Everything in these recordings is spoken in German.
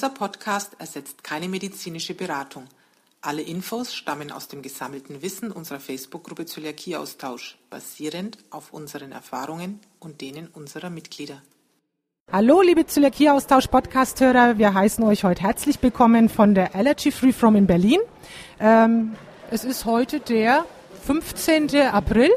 Dieser Podcast ersetzt keine medizinische Beratung. Alle Infos stammen aus dem gesammelten Wissen unserer Facebook-Gruppe Zöliakieaustausch, basierend auf unseren Erfahrungen und denen unserer Mitglieder. Hallo, liebe Zöliakieaustausch-Podcast-Hörer. Wir heißen euch heute herzlich willkommen von der Allergy Free From in Berlin. Ähm, es ist heute der 15. April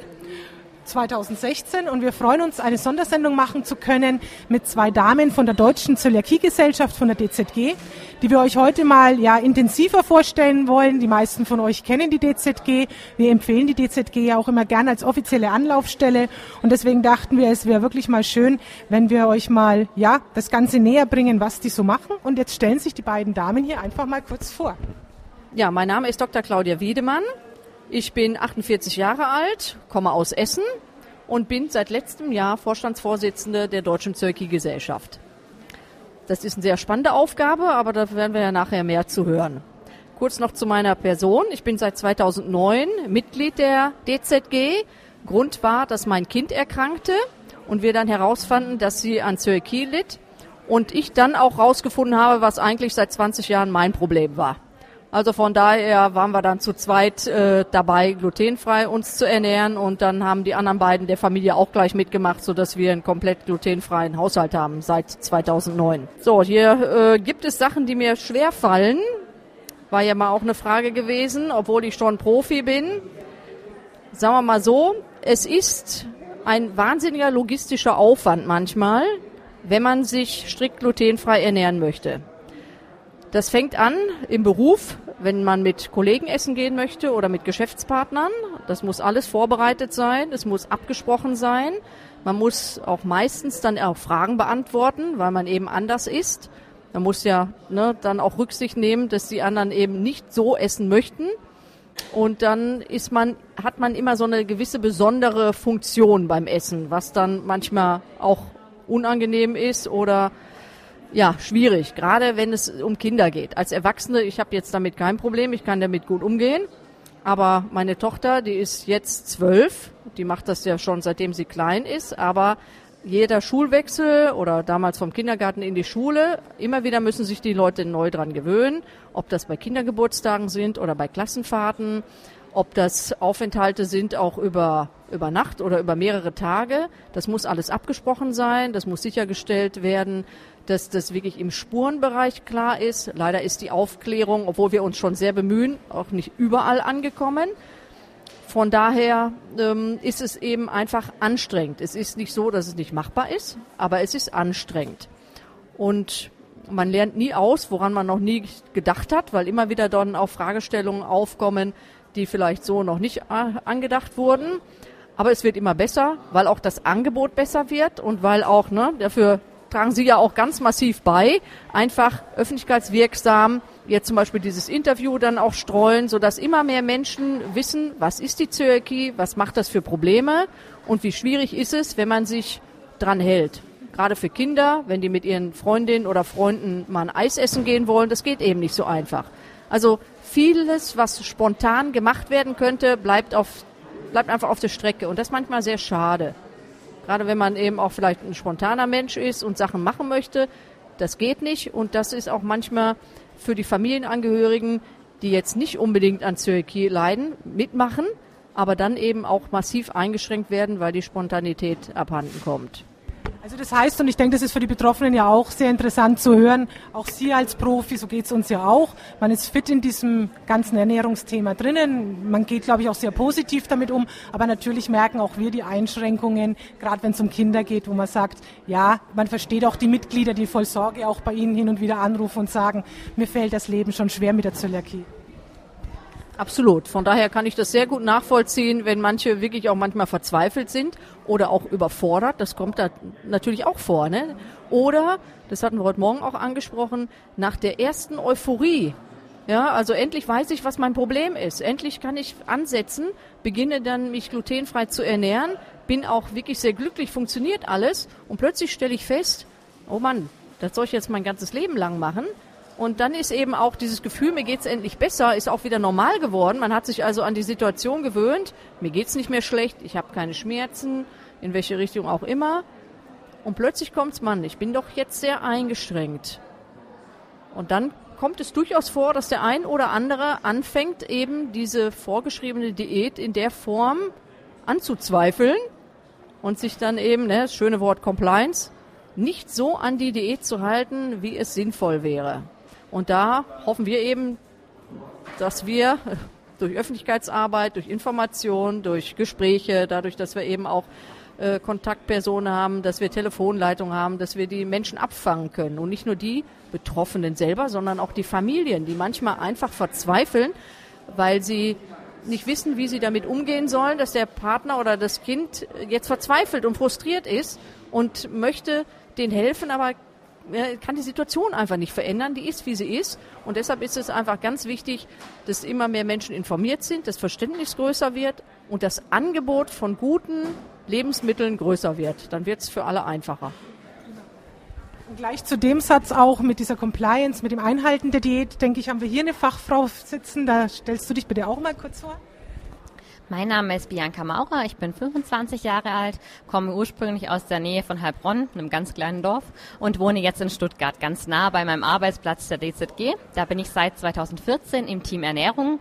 2016 und wir freuen uns, eine Sondersendung machen zu können mit zwei Damen von der Deutschen Zöliakiegesellschaft von der DZG, die wir euch heute mal ja intensiver vorstellen wollen. Die meisten von euch kennen die DZG. Wir empfehlen die DZG ja auch immer gerne als offizielle Anlaufstelle und deswegen dachten wir, es wäre wirklich mal schön, wenn wir euch mal ja das Ganze näher bringen, was die so machen. Und jetzt stellen sich die beiden Damen hier einfach mal kurz vor. Ja, mein Name ist Dr. Claudia Wiedemann. Ich bin 48 Jahre alt, komme aus Essen und bin seit letztem Jahr Vorstandsvorsitzende der Deutschen Zöki-Gesellschaft. Das ist eine sehr spannende Aufgabe, aber da werden wir ja nachher mehr zu hören. Kurz noch zu meiner Person. Ich bin seit 2009 Mitglied der DZG. Grund war, dass mein Kind erkrankte und wir dann herausfanden, dass sie an Zöliakie litt und ich dann auch herausgefunden habe, was eigentlich seit 20 Jahren mein Problem war. Also von daher waren wir dann zu zweit äh, dabei, glutenfrei uns zu ernähren und dann haben die anderen beiden der Familie auch gleich mitgemacht, so dass wir einen komplett glutenfreien Haushalt haben seit 2009. So, hier äh, gibt es Sachen, die mir schwer fallen. War ja mal auch eine Frage gewesen, obwohl ich schon Profi bin. Sagen wir mal so, es ist ein wahnsinniger logistischer Aufwand manchmal, wenn man sich strikt glutenfrei ernähren möchte. Das fängt an im Beruf, wenn man mit Kollegen essen gehen möchte oder mit Geschäftspartnern. Das muss alles vorbereitet sein, es muss abgesprochen sein. Man muss auch meistens dann auch Fragen beantworten, weil man eben anders isst. Man muss ja ne, dann auch Rücksicht nehmen, dass die anderen eben nicht so essen möchten. Und dann ist man, hat man immer so eine gewisse besondere Funktion beim Essen, was dann manchmal auch unangenehm ist oder ja, schwierig, gerade wenn es um Kinder geht. Als Erwachsene, ich habe jetzt damit kein Problem, ich kann damit gut umgehen. Aber meine Tochter, die ist jetzt zwölf, die macht das ja schon seitdem sie klein ist, aber jeder Schulwechsel oder damals vom Kindergarten in die Schule, immer wieder müssen sich die Leute neu dran gewöhnen, ob das bei Kindergeburtstagen sind oder bei Klassenfahrten, ob das Aufenthalte sind auch über, über Nacht oder über mehrere Tage. Das muss alles abgesprochen sein, das muss sichergestellt werden, dass das wirklich im Spurenbereich klar ist. Leider ist die Aufklärung, obwohl wir uns schon sehr bemühen, auch nicht überall angekommen. Von daher ähm, ist es eben einfach anstrengend. Es ist nicht so, dass es nicht machbar ist, aber es ist anstrengend. Und man lernt nie aus, woran man noch nie gedacht hat, weil immer wieder dann auch Fragestellungen aufkommen, die vielleicht so noch nicht äh, angedacht wurden. Aber es wird immer besser, weil auch das Angebot besser wird und weil auch ne, dafür tragen Sie ja auch ganz massiv bei, einfach öffentlichkeitswirksam jetzt zum Beispiel dieses Interview dann auch streuen, sodass immer mehr Menschen wissen, was ist die Zöliakie, was macht das für Probleme und wie schwierig ist es, wenn man sich dran hält. Gerade für Kinder, wenn die mit ihren Freundinnen oder Freunden mal ein Eis essen gehen wollen, das geht eben nicht so einfach. Also vieles, was spontan gemacht werden könnte, bleibt auf bleibt einfach auf der Strecke und das ist manchmal sehr schade. Gerade wenn man eben auch vielleicht ein spontaner Mensch ist und Sachen machen möchte, das geht nicht. Und das ist auch manchmal für die Familienangehörigen, die jetzt nicht unbedingt an Zöliakie leiden, mitmachen, aber dann eben auch massiv eingeschränkt werden, weil die Spontanität abhanden kommt. Also das heißt, und ich denke, das ist für die Betroffenen ja auch sehr interessant zu hören, auch Sie als Profi, so geht es uns ja auch, man ist fit in diesem ganzen Ernährungsthema drinnen, man geht, glaube ich, auch sehr positiv damit um, aber natürlich merken auch wir die Einschränkungen, gerade wenn es um Kinder geht, wo man sagt, ja, man versteht auch die Mitglieder, die voll Sorge auch bei Ihnen hin und wieder anrufen und sagen, mir fällt das Leben schon schwer mit der Zöliakie. Absolut. Von daher kann ich das sehr gut nachvollziehen, wenn manche wirklich auch manchmal verzweifelt sind oder auch überfordert. Das kommt da natürlich auch vor. Ne? Oder, das hatten wir heute Morgen auch angesprochen, nach der ersten Euphorie. Ja, also endlich weiß ich, was mein Problem ist. Endlich kann ich ansetzen, beginne dann mich glutenfrei zu ernähren, bin auch wirklich sehr glücklich, funktioniert alles und plötzlich stelle ich fest, oh Mann, das soll ich jetzt mein ganzes Leben lang machen. Und dann ist eben auch dieses Gefühl, mir geht's endlich besser, ist auch wieder normal geworden. Man hat sich also an die Situation gewöhnt. Mir geht's nicht mehr schlecht, ich habe keine Schmerzen, in welche Richtung auch immer. Und plötzlich kommt's, Mann, ich bin doch jetzt sehr eingeschränkt. Und dann kommt es durchaus vor, dass der ein oder andere anfängt, eben diese vorgeschriebene Diät in der Form anzuzweifeln und sich dann eben, ne, das schöne Wort Compliance, nicht so an die Diät zu halten, wie es sinnvoll wäre. Und da hoffen wir eben, dass wir durch Öffentlichkeitsarbeit, durch Information, durch Gespräche, dadurch, dass wir eben auch äh, Kontaktpersonen haben, dass wir Telefonleitungen haben, dass wir die Menschen abfangen können. Und nicht nur die Betroffenen selber, sondern auch die Familien, die manchmal einfach verzweifeln, weil sie nicht wissen, wie sie damit umgehen sollen, dass der Partner oder das Kind jetzt verzweifelt und frustriert ist und möchte denen helfen, aber kann die Situation einfach nicht verändern, die ist, wie sie ist. Und deshalb ist es einfach ganz wichtig, dass immer mehr Menschen informiert sind, das Verständnis größer wird und das Angebot von guten Lebensmitteln größer wird. Dann wird es für alle einfacher. Und gleich zu dem Satz auch mit dieser Compliance, mit dem Einhalten der Diät, denke ich, haben wir hier eine Fachfrau sitzen. Da stellst du dich bitte auch mal kurz vor. Mein Name ist Bianca Maurer, ich bin 25 Jahre alt, komme ursprünglich aus der Nähe von Heilbronn, einem ganz kleinen Dorf, und wohne jetzt in Stuttgart, ganz nah bei meinem Arbeitsplatz der DZG. Da bin ich seit 2014 im Team Ernährung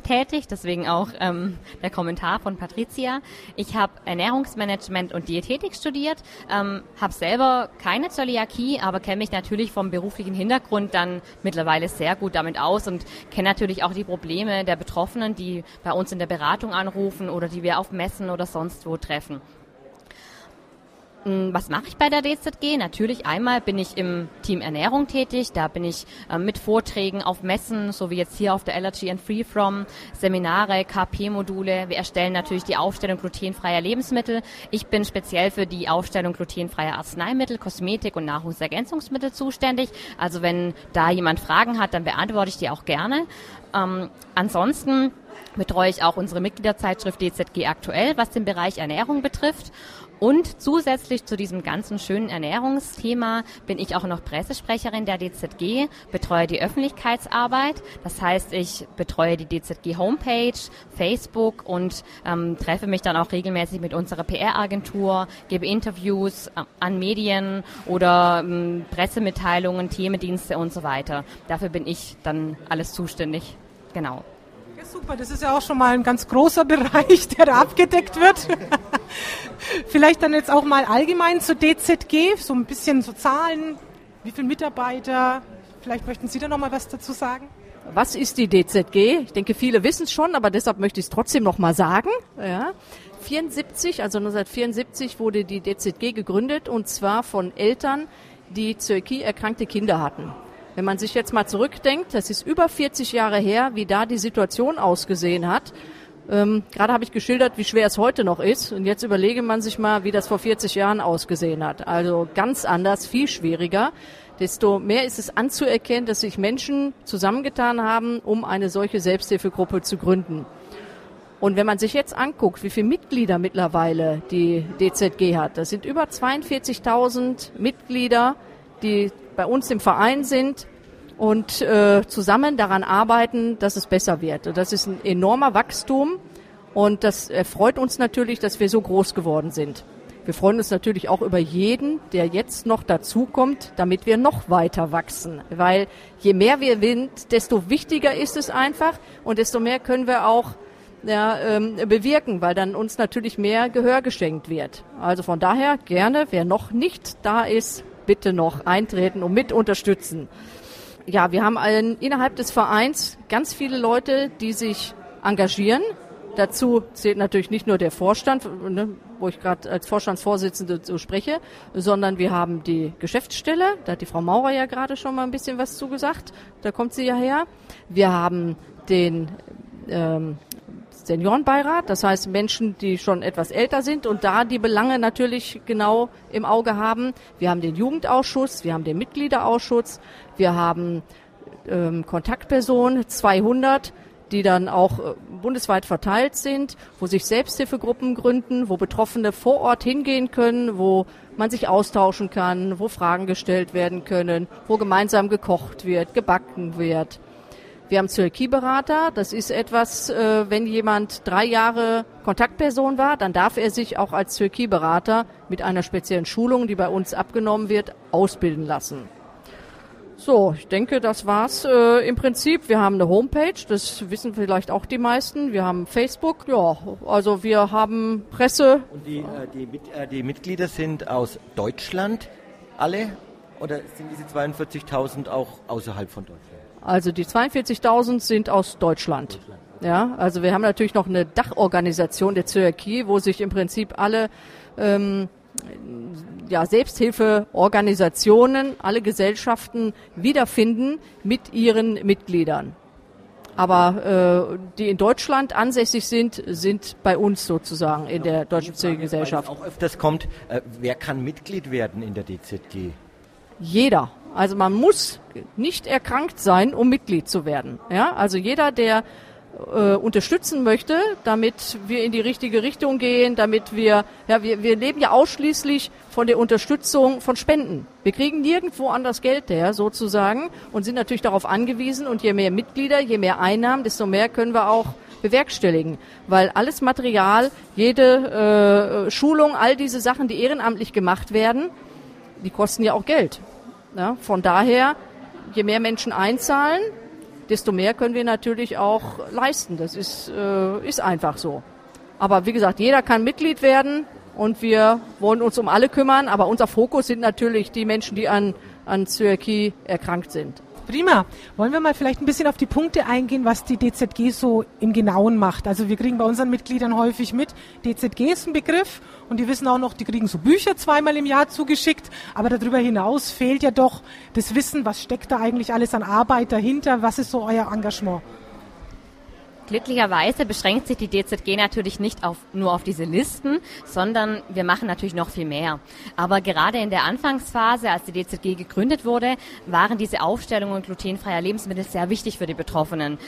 tätig, deswegen auch ähm, der Kommentar von Patricia. Ich habe Ernährungsmanagement und Diätetik studiert, ähm, habe selber keine Zöliakie, aber kenne mich natürlich vom beruflichen Hintergrund dann mittlerweile sehr gut damit aus und kenne natürlich auch die Probleme der Betroffenen, die bei uns in der Beratung anrufen oder die wir auf Messen oder sonst wo treffen. Hm, was mache ich bei der DZG? Natürlich einmal bin ich im Team Ernährung tätig. Da bin ich äh, mit Vorträgen auf Messen, so wie jetzt hier auf der Allergy and Free From, Seminare, KP-Module. Wir erstellen natürlich die Aufstellung glutenfreier Lebensmittel. Ich bin speziell für die Aufstellung glutenfreier Arzneimittel, Kosmetik und Nahrungsergänzungsmittel zuständig. Also wenn da jemand Fragen hat, dann beantworte ich die auch gerne. Ähm, ansonsten betreue ich auch unsere Mitgliederzeitschrift DZG aktuell, was den Bereich Ernährung betrifft. Und zusätzlich zu diesem ganzen schönen Ernährungsthema bin ich auch noch Pressesprecherin der DZG, betreue die Öffentlichkeitsarbeit. Das heißt, ich betreue die DZG Homepage, Facebook und ähm, treffe mich dann auch regelmäßig mit unserer PR-Agentur, gebe Interviews äh, an Medien oder ähm, Pressemitteilungen, Themendienste und so weiter. Dafür bin ich dann alles zuständig. Genau. Super, das ist ja auch schon mal ein ganz großer Bereich, der da abgedeckt wird. Vielleicht dann jetzt auch mal allgemein zur DZG, so ein bisschen so Zahlen, wie viele Mitarbeiter. Vielleicht möchten Sie da noch mal was dazu sagen? Was ist die DZG? Ich denke, viele wissen es schon, aber deshalb möchte ich es trotzdem noch mal sagen. Ja. 74, also 1974 wurde die DZG gegründet und zwar von Eltern, die Zöliakie erkrankte Kinder hatten. Wenn man sich jetzt mal zurückdenkt, das ist über 40 Jahre her, wie da die Situation ausgesehen hat. Ähm, Gerade habe ich geschildert, wie schwer es heute noch ist. Und jetzt überlege man sich mal, wie das vor 40 Jahren ausgesehen hat. Also ganz anders, viel schwieriger. Desto mehr ist es anzuerkennen, dass sich Menschen zusammengetan haben, um eine solche Selbsthilfegruppe zu gründen. Und wenn man sich jetzt anguckt, wie viele Mitglieder mittlerweile die DZG hat, das sind über 42.000 Mitglieder, die bei uns im Verein sind, und äh, zusammen daran arbeiten, dass es besser wird. Das ist ein enormer Wachstum und das erfreut uns natürlich, dass wir so groß geworden sind. Wir freuen uns natürlich auch über jeden, der jetzt noch dazukommt, damit wir noch weiter wachsen. Weil je mehr wir sind, desto wichtiger ist es einfach und desto mehr können wir auch ja, ähm, bewirken, weil dann uns natürlich mehr Gehör geschenkt wird. Also von daher gerne, wer noch nicht da ist, bitte noch eintreten und mit unterstützen ja, wir haben ein, innerhalb des Vereins ganz viele Leute, die sich engagieren. Dazu zählt natürlich nicht nur der Vorstand, ne, wo ich gerade als Vorstandsvorsitzende so spreche, sondern wir haben die Geschäftsstelle, da hat die Frau Maurer ja gerade schon mal ein bisschen was zugesagt, da kommt sie ja her. Wir haben den ähm, Seniorenbeirat, das heißt Menschen, die schon etwas älter sind und da die Belange natürlich genau im Auge haben. Wir haben den Jugendausschuss, wir haben den Mitgliederausschuss, wir haben ähm, Kontaktpersonen, 200, die dann auch äh, bundesweit verteilt sind, wo sich Selbsthilfegruppen gründen, wo Betroffene vor Ort hingehen können, wo man sich austauschen kann, wo Fragen gestellt werden können, wo gemeinsam gekocht wird, gebacken wird. Wir haben Zöliakieberater. Das ist etwas, äh, wenn jemand drei Jahre Kontaktperson war, dann darf er sich auch als Zöliakieberater mit einer speziellen Schulung, die bei uns abgenommen wird, ausbilden lassen. So, ich denke, das war's äh, im Prinzip. Wir haben eine Homepage, das wissen vielleicht auch die meisten. Wir haben Facebook, ja, also wir haben Presse. Und die, äh, die, äh, die Mitglieder sind aus Deutschland alle oder sind diese 42.000 auch außerhalb von Deutschland? Also die 42.000 sind aus Deutschland. Ja, also wir haben natürlich noch eine Dachorganisation der Zöliakie, wo sich im Prinzip alle ähm, ja, Selbsthilfeorganisationen, alle Gesellschaften wiederfinden mit ihren Mitgliedern. Aber äh, die in Deutschland ansässig sind, sind bei uns sozusagen in der Deutschen Gesellschaft. Auch öfters kommt, äh, wer kann Mitglied werden in der DZG? Jeder. Also man muss nicht erkrankt sein, um Mitglied zu werden. Ja, also jeder, der äh, unterstützen möchte, damit wir in die richtige Richtung gehen, damit wir, ja, wir, wir leben ja ausschließlich von der Unterstützung von Spenden. Wir kriegen nirgendwo anders Geld her, sozusagen, und sind natürlich darauf angewiesen. Und je mehr Mitglieder, je mehr Einnahmen, desto mehr können wir auch bewerkstelligen. Weil alles Material, jede äh, Schulung, all diese Sachen, die ehrenamtlich gemacht werden, die kosten ja auch Geld. Ja, von daher, je mehr Menschen einzahlen, desto mehr können wir natürlich auch leisten. Das ist, äh, ist einfach so. Aber wie gesagt, jeder kann Mitglied werden und wir wollen uns um alle kümmern, aber unser Fokus sind natürlich die Menschen, die an, an Zöliakie erkrankt sind. Prima. Wollen wir mal vielleicht ein bisschen auf die Punkte eingehen, was die DZG so im Genauen macht? Also wir kriegen bei unseren Mitgliedern häufig mit, DZG ist ein Begriff und die wissen auch noch, die kriegen so Bücher zweimal im Jahr zugeschickt, aber darüber hinaus fehlt ja doch das Wissen, was steckt da eigentlich alles an Arbeit dahinter, was ist so euer Engagement? Glücklicherweise beschränkt sich die DZG natürlich nicht auf, nur auf diese Listen, sondern wir machen natürlich noch viel mehr. Aber gerade in der Anfangsphase, als die DZG gegründet wurde, waren diese Aufstellungen glutenfreier Lebensmittel sehr wichtig für die Betroffenen.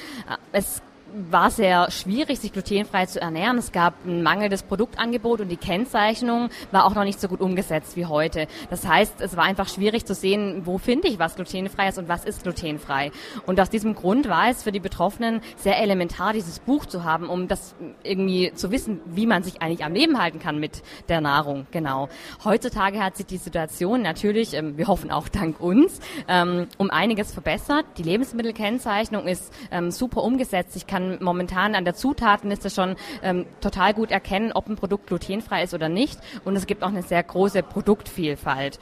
Es war sehr schwierig, sich glutenfrei zu ernähren. Es gab ein mangelndes Produktangebot und die Kennzeichnung war auch noch nicht so gut umgesetzt wie heute. Das heißt, es war einfach schwierig zu sehen, wo finde ich was glutenfrei ist und was ist glutenfrei. Und aus diesem Grund war es für die Betroffenen sehr elementar, dieses Buch zu haben, um das irgendwie zu wissen, wie man sich eigentlich am Leben halten kann mit der Nahrung. Genau. Heutzutage hat sich die Situation natürlich, ähm, wir hoffen auch dank uns, ähm, um einiges verbessert. Die Lebensmittelkennzeichnung ist ähm, super umgesetzt. Ich kann kann momentan an der Zutatenliste schon ähm, total gut erkennen, ob ein Produkt glutenfrei ist oder nicht. Und es gibt auch eine sehr große Produktvielfalt.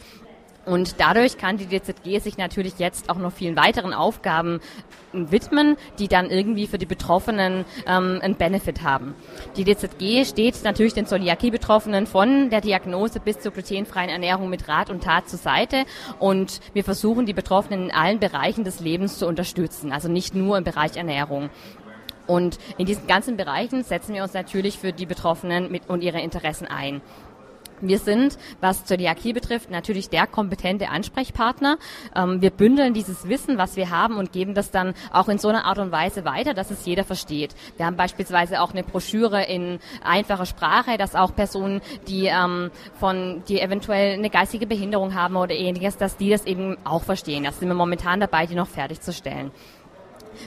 Und dadurch kann die DZG sich natürlich jetzt auch noch vielen weiteren Aufgaben widmen, die dann irgendwie für die Betroffenen ähm, einen Benefit haben. Die DZG steht natürlich den Zöliakie-Betroffenen von der Diagnose bis zur glutenfreien Ernährung mit Rat und Tat zur Seite und wir versuchen die Betroffenen in allen Bereichen des Lebens zu unterstützen, also nicht nur im Bereich Ernährung. Und in diesen ganzen Bereichen setzen wir uns natürlich für die Betroffenen mit und ihre Interessen ein. Wir sind, was Zöliakie betrifft, natürlich der kompetente Ansprechpartner. Ähm, wir bündeln dieses Wissen, was wir haben und geben das dann auch in so einer Art und Weise weiter, dass es jeder versteht. Wir haben beispielsweise auch eine Broschüre in einfacher Sprache, dass auch Personen, die ähm, von, die eventuell eine geistige Behinderung haben oder ähnliches, dass die das eben auch verstehen. Das sind wir momentan dabei, die noch fertigzustellen.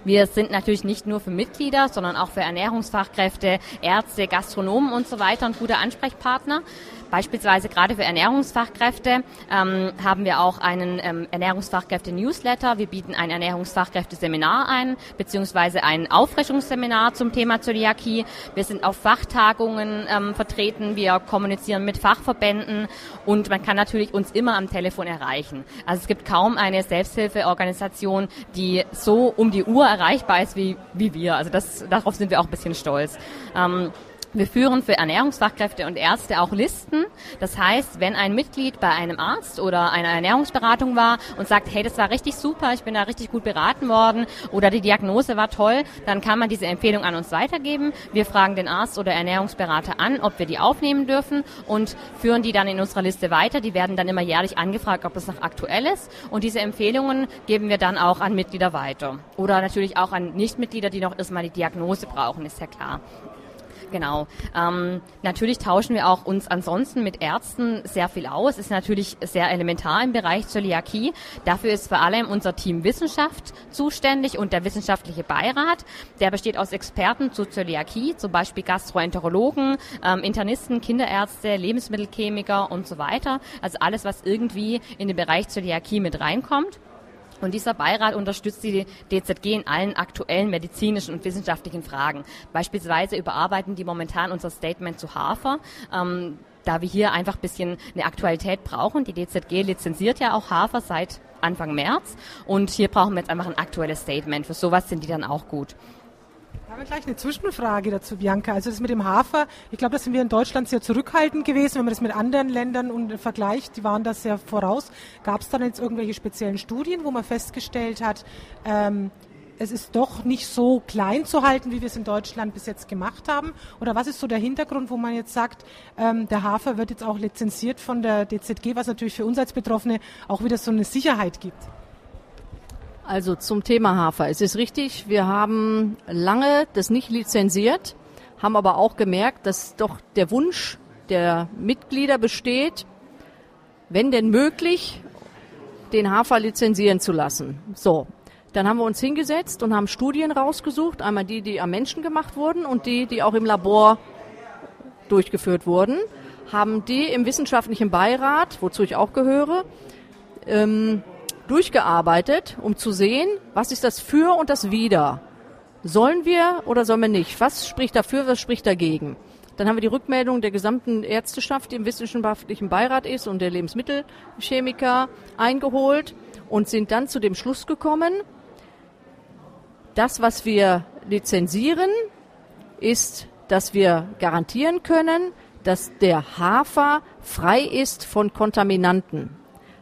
Wir sind natürlich nicht nur für Mitglieder, sondern auch für Ernährungsfachkräfte, Ärzte, Gastronomen und so weiter ein guter Ansprechpartner. Beispielsweise gerade für Ernährungsfachkräfte ähm, haben wir auch einen ähm, Ernährungsfachkräfte-Newsletter. Wir bieten ein Ernährungsfachkräfte-Seminar ein, beziehungsweise ein Auffrischungsseminar zum Thema Zöliakie. Wir sind auf Fachtagungen ähm, vertreten. Wir kommunizieren mit Fachverbänden und man kann natürlich uns immer am Telefon erreichen. Also es gibt kaum eine Selbsthilfeorganisation, die so um die Uhr erreichbar ist wie, wie wir. Also das, darauf sind wir auch ein bisschen stolz. Ähm, wir führen für Ernährungsfachkräfte und Ärzte auch Listen. Das heißt, wenn ein Mitglied bei einem Arzt oder einer Ernährungsberatung war und sagt, hey, das war richtig super, ich bin da richtig gut beraten worden oder die Diagnose war toll, dann kann man diese Empfehlung an uns weitergeben. Wir fragen den Arzt oder Ernährungsberater an, ob wir die aufnehmen dürfen und führen die dann in unserer Liste weiter. Die werden dann immer jährlich angefragt, ob das noch aktuell ist. Und diese Empfehlungen geben wir dann auch an Mitglieder weiter. Oder natürlich auch an Nichtmitglieder, die noch erstmal die Diagnose brauchen, ist ja klar. Genau. Ähm, natürlich tauschen wir auch uns ansonsten mit Ärzten sehr viel aus. Ist natürlich sehr elementar im Bereich Zöliakie. Dafür ist vor allem unser Team Wissenschaft zuständig und der wissenschaftliche Beirat. Der besteht aus Experten zu Zöliakie, zum Beispiel Gastroenterologen, ähm, Internisten, Kinderärzte, Lebensmittelchemiker und so weiter. Also alles, was irgendwie in den Bereich Zöliakie mit reinkommt. Und dieser Beirat unterstützt die DZG in allen aktuellen medizinischen und wissenschaftlichen Fragen. Beispielsweise überarbeiten die momentan unser Statement zu Hafer. Ähm, da wir hier einfach ein bisschen eine Aktualität brauchen. Die DZG lizenziert ja auch Hafer seit Anfang März und hier brauchen wir jetzt einfach ein aktuelles Statement. Für sowas sind die dann auch gut. Wir gleich eine Zwischenfrage dazu, Bianca. Also das mit dem Hafer, ich glaube, da sind wir in Deutschland sehr zurückhaltend gewesen, wenn man das mit anderen Ländern und vergleicht, die waren da sehr voraus. Gab es dann jetzt irgendwelche speziellen Studien, wo man festgestellt hat, ähm, es ist doch nicht so klein zu halten, wie wir es in Deutschland bis jetzt gemacht haben? Oder was ist so der Hintergrund, wo man jetzt sagt, ähm, der Hafer wird jetzt auch lizenziert von der DZG, was natürlich für uns als Betroffene auch wieder so eine Sicherheit gibt? Also zum Thema Hafer. Es ist richtig, wir haben lange das nicht lizenziert, haben aber auch gemerkt, dass doch der Wunsch der Mitglieder besteht, wenn denn möglich, den Hafer lizenzieren zu lassen. So, dann haben wir uns hingesetzt und haben Studien rausgesucht, einmal die, die am Menschen gemacht wurden und die, die auch im Labor durchgeführt wurden, haben die im wissenschaftlichen Beirat, wozu ich auch gehöre, ähm, durchgearbeitet, um zu sehen, was ist das für und das wider. Sollen wir oder sollen wir nicht? Was spricht dafür, was spricht dagegen? Dann haben wir die Rückmeldung der gesamten Ärzteschaft, die im wissenschaftlichen Beirat ist und der Lebensmittelchemiker eingeholt und sind dann zu dem Schluss gekommen, das, was wir lizenzieren, ist, dass wir garantieren können, dass der Hafer frei ist von Kontaminanten.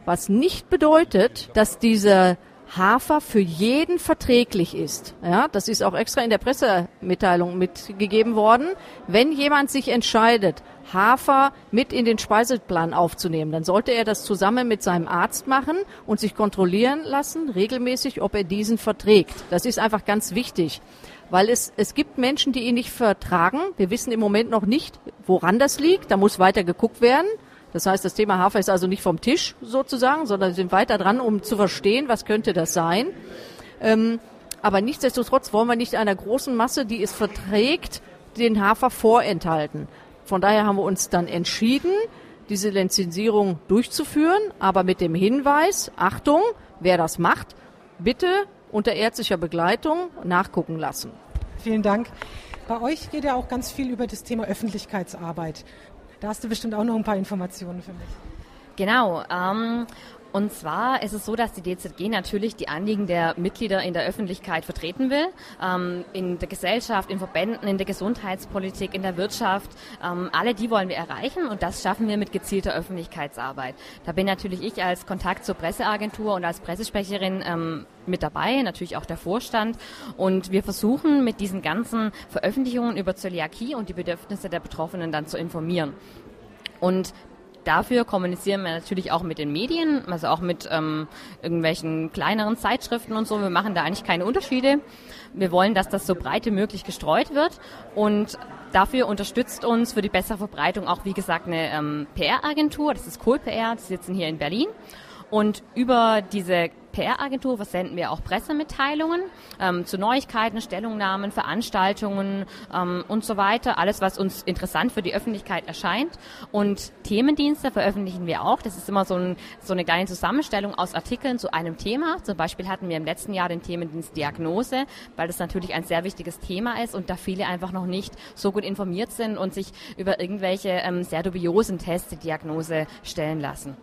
Was nicht bedeutet, dass dieser Hafer für jeden verträglich ist. Ja, das ist auch extra in der Pressemitteilung mitgegeben worden. Wenn jemand sich entscheidet, Hafer mit in den Speiseplan aufzunehmen, dann sollte er das zusammen mit seinem Arzt machen und sich kontrollieren lassen, regelmäßig, ob er diesen verträgt. Das ist einfach ganz wichtig, weil es, es gibt Menschen, die ihn nicht vertragen. Wir wissen im Moment noch nicht, woran das liegt. Da muss weiter geguckt werden. Das heißt, das Thema Hafer ist also nicht vom Tisch sozusagen, sondern sind weiter dran, um zu verstehen, was könnte das sein. Ähm, aber nichtsdestotrotz wollen wir nicht einer großen Masse, die es verträgt, den Hafer vorenthalten. Von daher haben wir uns dann entschieden, diese Lizenzierung durchzuführen, aber mit dem Hinweis, Achtung, wer das macht, bitte unter ärztlicher Begleitung nachgucken lassen. Vielen Dank. Bei euch geht ja auch ganz viel über das Thema Öffentlichkeitsarbeit. Da hast du bestimmt auch noch ein paar Informationen für mich. Genau. Ähm, und zwar ist es so, dass die DZG natürlich die Anliegen der Mitglieder in der Öffentlichkeit vertreten will, ähm, in der Gesellschaft, in Verbänden, in der Gesundheitspolitik, in der Wirtschaft. Ähm, alle die wollen wir erreichen und das schaffen wir mit gezielter Öffentlichkeitsarbeit. Da bin natürlich ich als Kontakt zur Presseagentur und als Pressesprecherin ähm, mit dabei, natürlich auch der Vorstand. Und wir versuchen mit diesen ganzen Veröffentlichungen über Zöliakie und die Bedürfnisse der Betroffenen dann zu informieren. Und dafür kommunizieren wir natürlich auch mit den Medien, also auch mit ähm, irgendwelchen kleineren Zeitschriften und so. Wir machen da eigentlich keine Unterschiede. Wir wollen, dass das so breit wie möglich gestreut wird und Dafür unterstützt uns für die bessere Verbreitung auch, wie gesagt, eine ähm, PR-Agentur. Das ist Cool PR, die sitzen hier in Berlin. Und über diese PR-Agentur versenden wir auch Pressemitteilungen ähm, zu Neuigkeiten, Stellungnahmen, Veranstaltungen ähm, und so weiter. Alles, was uns interessant für die Öffentlichkeit erscheint. Und Themendienste veröffentlichen wir auch. Das ist immer so, ein, so eine kleine Zusammenstellung aus Artikeln zu einem Thema. Zum Beispiel hatten wir im letzten Jahr den Themendienst Diagnose, weil das natürlich ein sehr wichtiges Thema ist und da viele einfach noch nicht so gut informiert sind und sich über irgendwelche ähm, sehr dubiosen Tests die Diagnose stellen lassen.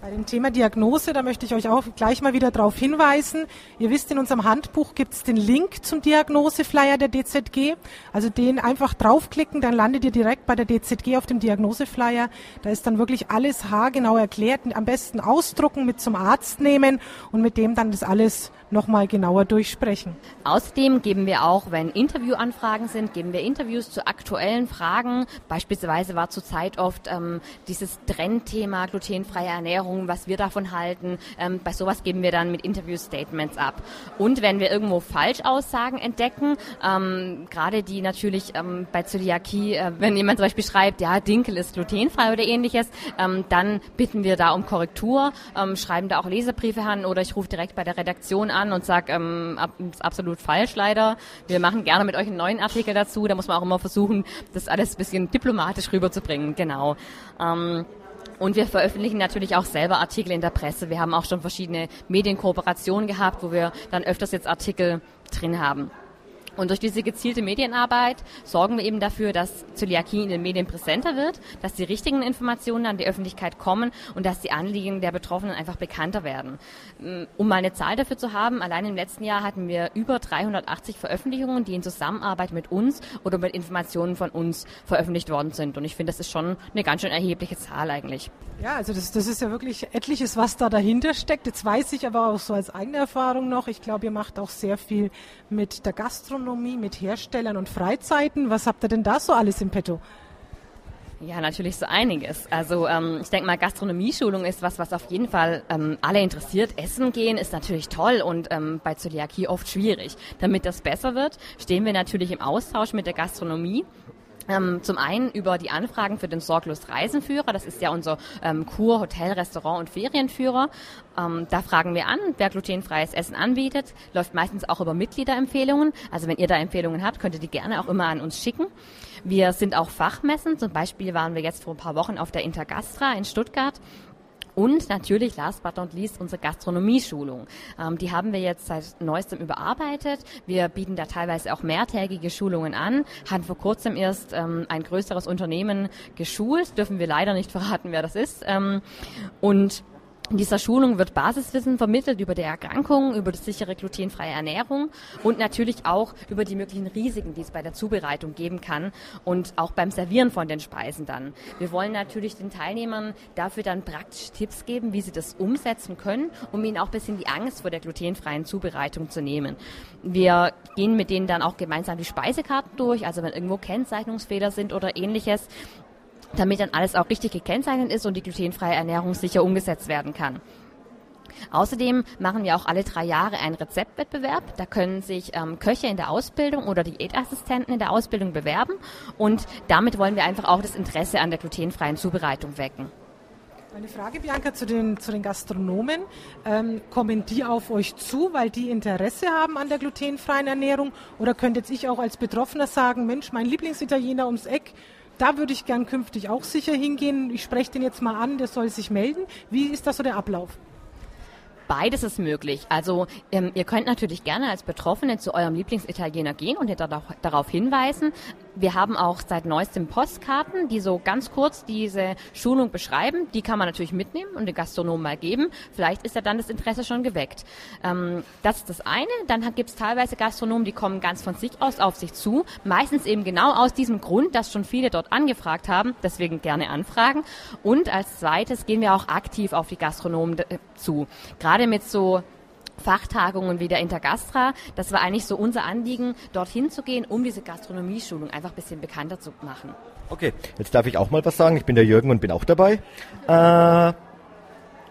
Bei dem Thema Diagnose, da möchte ich euch auch gleich mal wieder darauf hinweisen. Ihr wisst, in unserem Handbuch gibt es den Link zum Diagnoseflyer der DZG. Also den einfach draufklicken, dann landet ihr direkt bei der DZG auf dem Diagnoseflyer. Da ist dann wirklich alles haargenau erklärt. Am besten ausdrucken, mit zum Arzt nehmen und mit dem dann das alles nochmal genauer durchsprechen. Außerdem geben wir auch, wenn Interviewanfragen sind, geben wir Interviews zu aktuellen Fragen. Beispielsweise war zurzeit oft ähm, dieses Trendthema glutenfreie Ernährung, was wir davon halten. Ähm, bei sowas geben wir dann mit Interview-Statements ab. Und wenn wir irgendwo Falschaussagen entdecken, ähm, gerade die natürlich ähm, bei Zöliakie, äh, wenn jemand zum Beispiel schreibt, ja, Dinkel ist glutenfrei oder ähnliches, ähm, dann bitten wir da um Korrektur, ähm, schreiben da auch Leserbriefe an oder ich rufe direkt bei der Redaktion an an und sage, ähm, ab, ist absolut falsch leider. Wir machen gerne mit euch einen neuen Artikel dazu. Da muss man auch immer versuchen, das alles ein bisschen diplomatisch rüberzubringen. Genau. Ähm, Und wir veröffentlichen natürlich auch selber Artikel in der Presse. Wir haben auch schon verschiedene Medienkooperationen gehabt, wo wir dann öfters jetzt Artikel drin haben. Und durch diese gezielte Medienarbeit sorgen wir eben dafür, dass Zöliakie in den Medien präsenter wird, dass die richtigen Informationen an die Öffentlichkeit kommen und dass die Anliegen der Betroffenen einfach bekannter werden. Mm, um mal eine Zahl dafür zu haben, allein im letzten Jahr hatten wir über 380 Veröffentlichungen, die in Zusammenarbeit mit uns oder mit Informationen von uns veröffentlicht worden sind. Und ich finde, das ist schon eine ganz schön erhebliche Zahl eigentlich. Ja, also das, das ist ja wirklich etliches, was da dahinter steckt. Jetzt weiß ich aber auch so als eigene Erfahrung noch, ich glaube, ihr macht auch sehr viel mit der Gastronomie, mit Herstellern und Freizeiten. Was habt ihr denn da so alles im Petto? Ja, natürlich so einiges. Also ähm, ich denke mal, Gastronomieschulung ist was, was auf jeden Fall ähm, alle interessiert. Essen gehen ist natürlich toll und ähm, bei Zöliakie oft schwierig. Damit das besser wird, stehen wir natürlich im Austausch mit der Gastronomie ähm, zum einen über die Anfragen für den Sorglos Reisenführer, das ist ja unser ähm, Kur, Hotel, Restaurant und Ferienführer. Ähm, da fragen wir an, wer glutenfreies Essen anbietet, läuft meistens auch über Mitgliederempfehlungen. Also wenn ihr da Empfehlungen habt, könnt ihr die gerne auch immer an uns schicken. Wir sind auch Fachmessen, zum Beispiel waren wir jetzt vor ein paar Wochen auf der Intergastra in Stuttgart und natürlich, last but not least, unsere Gastronomieschulung. Ähm, die haben wir jetzt seit neuestem überarbeitet. Wir bieten da teilweise auch mehrtägige Schulungen an. Haben vor kurzem erst ähm, ein größeres Unternehmen geschult. Dürfen wir leider nicht verraten, wer das ist. Ähm, und in dieser Schulung wird Basiswissen vermittelt über die Erkrankung, über die sichere glutenfreie Ernährung und natürlich auch über die möglichen Risiken, die es bei der Zubereitung geben kann und auch beim Servieren von den Speisen dann. Wir wollen natürlich den Teilnehmern dafür dann praktische Tipps geben, wie sie das umsetzen können, um ihnen auch ein bisschen die Angst vor der glutenfreien Zubereitung zu nehmen. Wir gehen mit denen dann auch gemeinsam die Speisekarten durch, also wenn irgendwo Kennzeichnungsfehler sind oder ähnliches, damit dann alles auch richtig gekennzeichnet ist und die glutenfreie Ernährung sicher umgesetzt werden kann. Außerdem machen wir auch alle drei Jahre einen Rezeptwettbewerb. Da können sich ähm, Köche in der Ausbildung oder Diätassistenten in der Ausbildung bewerben und damit wollen wir einfach auch das Interesse an der glutenfreien Zubereitung wecken. Eine Frage, Bianca, zu den, zu den Gastronomen. Ähm, kommen die auf euch zu, weil die Interesse haben an der glutenfreien Ernährung? Oder könnte jetzt ich auch als Betroffener sagen, Mensch, mein Lieblingsitaliener ums Eck, da würde ich gern künftig auch sicher hingehen. Ich spreche den jetzt mal an, der soll sich melden. Wie ist das so der Ablauf? Beides ist möglich. Also ähm, ihr könnt natürlich gerne als Betroffene zu eurem Lieblingsitaliener gehen und ihr darauf hinweisen. Wir haben auch seit neuestem Postkarten, die so ganz kurz diese Schulung beschreiben. Die kann man natürlich mitnehmen und den Gastronomen mal geben. Vielleicht ist ja dann das Interesse schon geweckt. Ähm, das ist das eine. Dann gibt es teilweise Gastronomen, die kommen ganz von sich aus auf sich zu. Meistens eben genau aus diesem Grund, dass schon viele dort angefragt haben. Deswegen gerne anfragen. Und als zweites gehen wir auch aktiv auf die Gastronomen äh, zu. Gerade mit so Fachtagungen wie der Intergastra. Das war eigentlich so unser Anliegen, dorthin zu gehen, um diese Gastronomieschulung einfach ein bisschen bekannter zu machen. Okay, jetzt darf ich auch mal was sagen. Ich bin der Jürgen und bin auch dabei. Äh,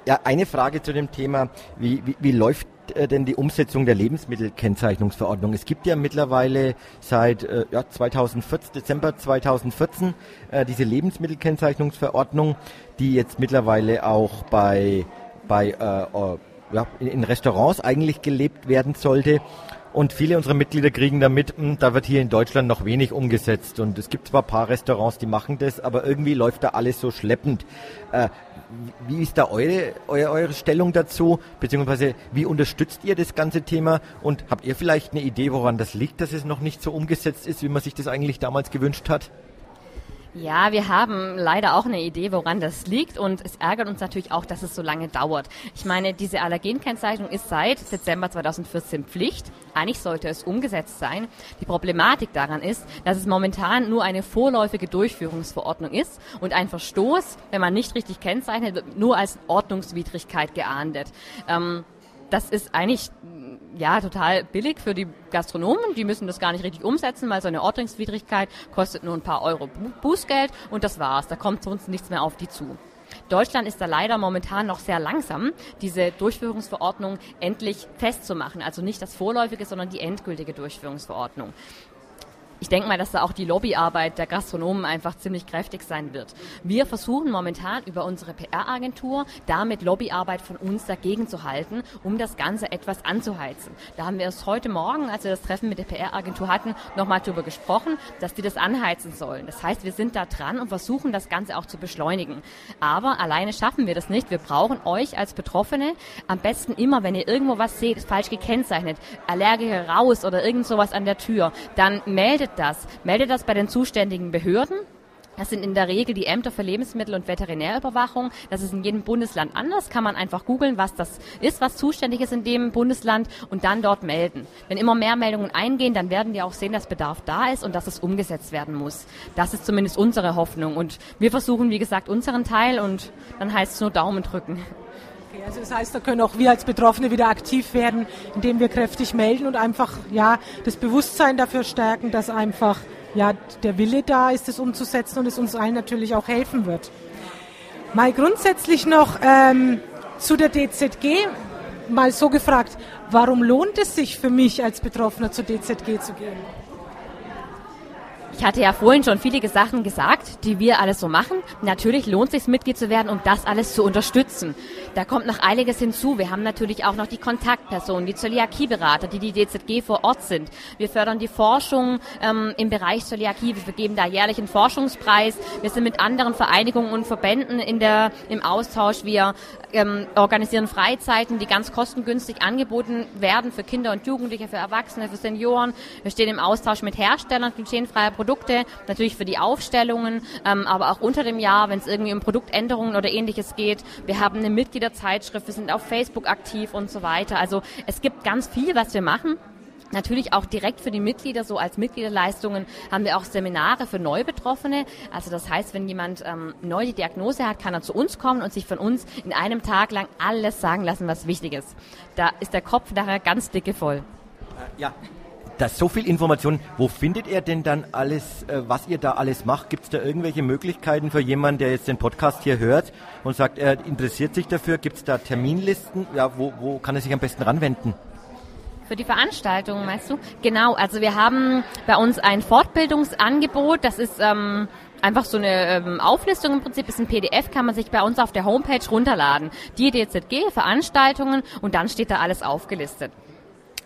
ja, eine Frage zu dem Thema. Wie, wie, wie läuft äh, denn die Umsetzung der Lebensmittelkennzeichnungsverordnung? Es gibt ja mittlerweile seit äh, ja, 2014, Dezember 2014 äh, diese Lebensmittelkennzeichnungsverordnung, die jetzt mittlerweile auch bei, bei äh, ja, in Restaurants eigentlich gelebt werden sollte. Und viele unserer Mitglieder kriegen damit, hm, da wird hier in Deutschland noch wenig umgesetzt. Und es gibt zwar ein paar Restaurants, die machen das, aber irgendwie läuft da alles so schleppend. Äh, wie ist da eure, eure, eure Stellung dazu? Beziehungsweise wie unterstützt ihr das ganze Thema? Und habt ihr vielleicht eine Idee, woran das liegt, dass es noch nicht so umgesetzt ist, wie man sich das eigentlich damals gewünscht hat? Ja, wir haben leider auch eine Idee, woran das liegt und es ärgert uns natürlich auch, dass es so lange dauert. Ich meine, diese Allergenkennzeichnung ist seit Dezember 2014 Pflicht. Eigentlich sollte es umgesetzt sein. Die Problematik daran ist, dass es momentan nur eine vorläufige Durchführungsverordnung ist und ein Verstoß, wenn man nicht richtig kennzeichnet, wird nur als Ordnungswidrigkeit geahndet. Ähm, das ist eigentlich ja, total billig für die Gastronomen. Die müssen das gar nicht richtig umsetzen, weil so eine Ordnungswidrigkeit kostet nur ein paar Euro Bußgeld und das war's. Da kommt sonst nichts mehr auf die zu. Deutschland ist da leider momentan noch sehr langsam, diese Durchführungsverordnung endlich festzumachen. Also nicht das vorläufige, sondern die endgültige Durchführungsverordnung. Ich denke mal, dass da auch die Lobbyarbeit der Gastronomen einfach ziemlich kräftig sein wird. Wir versuchen momentan über unsere PR-Agentur damit Lobbyarbeit von uns dagegen zu halten, um das Ganze etwas anzuheizen. Da haben wir es heute Morgen, als wir das Treffen mit der PR-Agentur hatten, nochmal darüber gesprochen, dass die das anheizen sollen. Das heißt, wir sind da dran und versuchen das Ganze auch zu beschleunigen. Aber alleine schaffen wir das nicht. Wir brauchen euch als Betroffene am besten immer, wenn ihr irgendwo was seht, falsch gekennzeichnet, Allergiker raus oder irgend sowas an der Tür, dann meldet meldet das? Meldet das bei den zuständigen Behörden? Das sind in der Regel die Ämter für Lebensmittel- und Veterinärüberwachung. Das ist in jedem Bundesland anders. Kann man einfach googeln, was das ist, was zuständig ist in dem Bundesland und dann dort melden. Wenn immer mehr Meldungen eingehen, dann werden die auch sehen, dass Bedarf da ist und dass es umgesetzt werden muss. Das ist zumindest unsere Hoffnung. Und wir versuchen, wie gesagt, unseren Teil und dann heißt es nur Daumen drücken. Okay, also das heißt, da können auch wir als Betroffene wieder aktiv werden, indem wir kräftig melden und einfach ja das Bewusstsein dafür stärken, dass einfach ja der Wille da ist, es umzusetzen und es uns allen natürlich auch helfen wird. Mal grundsätzlich noch ähm, zu der DZG mal so gefragt, warum lohnt es sich für mich als Betroffener zur DZG zu gehen? Ich hatte ja vorhin schon viele Sachen gesagt, die wir alles so machen. Natürlich lohnt es sich, Mitglied zu werden, um das alles zu unterstützen. Da kommt noch einiges hinzu. Wir haben natürlich auch noch die Kontaktpersonen, die Zöliakieberater, die die DZG vor Ort sind. Wir fördern die Forschung ähm, im Bereich Zöliakie. Wir vergeben da jährlich einen Forschungspreis. Wir sind mit anderen Vereinigungen und Verbänden in der, im Austausch. Wir ähm, organisieren Freizeiten, die ganz kostengünstig angeboten werden für Kinder und Jugendliche, für Erwachsene, für Senioren. Wir stehen im Austausch mit Herstellern glutenfreier Produkte natürlich für die Aufstellungen, ähm, aber auch unter dem Jahr, wenn es irgendwie um Produktänderungen oder ähnliches geht. Wir haben eine Mitgliederzeitschrift, wir sind auf Facebook aktiv und so weiter. Also es gibt ganz viel, was wir machen. Natürlich auch direkt für die Mitglieder, so als Mitgliederleistungen haben wir auch Seminare für Neubetroffene. Also das heißt, wenn jemand ähm, neu die Diagnose hat, kann er zu uns kommen und sich von uns in einem Tag lang alles sagen lassen, was wichtig ist. Da ist der Kopf nachher ganz dicke voll. Äh, ja, das so viel Information. Wo findet er denn dann alles, äh, was ihr da alles macht? Gibt es da irgendwelche Möglichkeiten für jemanden, der jetzt den Podcast hier hört und sagt, er interessiert sich dafür? Gibt es da Terminlisten? Ja, wo, wo kann er sich am besten ranwenden? Für die Veranstaltung meinst du? Genau, also wir haben bei uns ein Fortbildungsangebot, das ist ähm, einfach so eine ähm, Auflistung im Prinzip, ist ein PDF, kann man sich bei uns auf der Homepage runterladen. Die DZG, Veranstaltungen und dann steht da alles aufgelistet.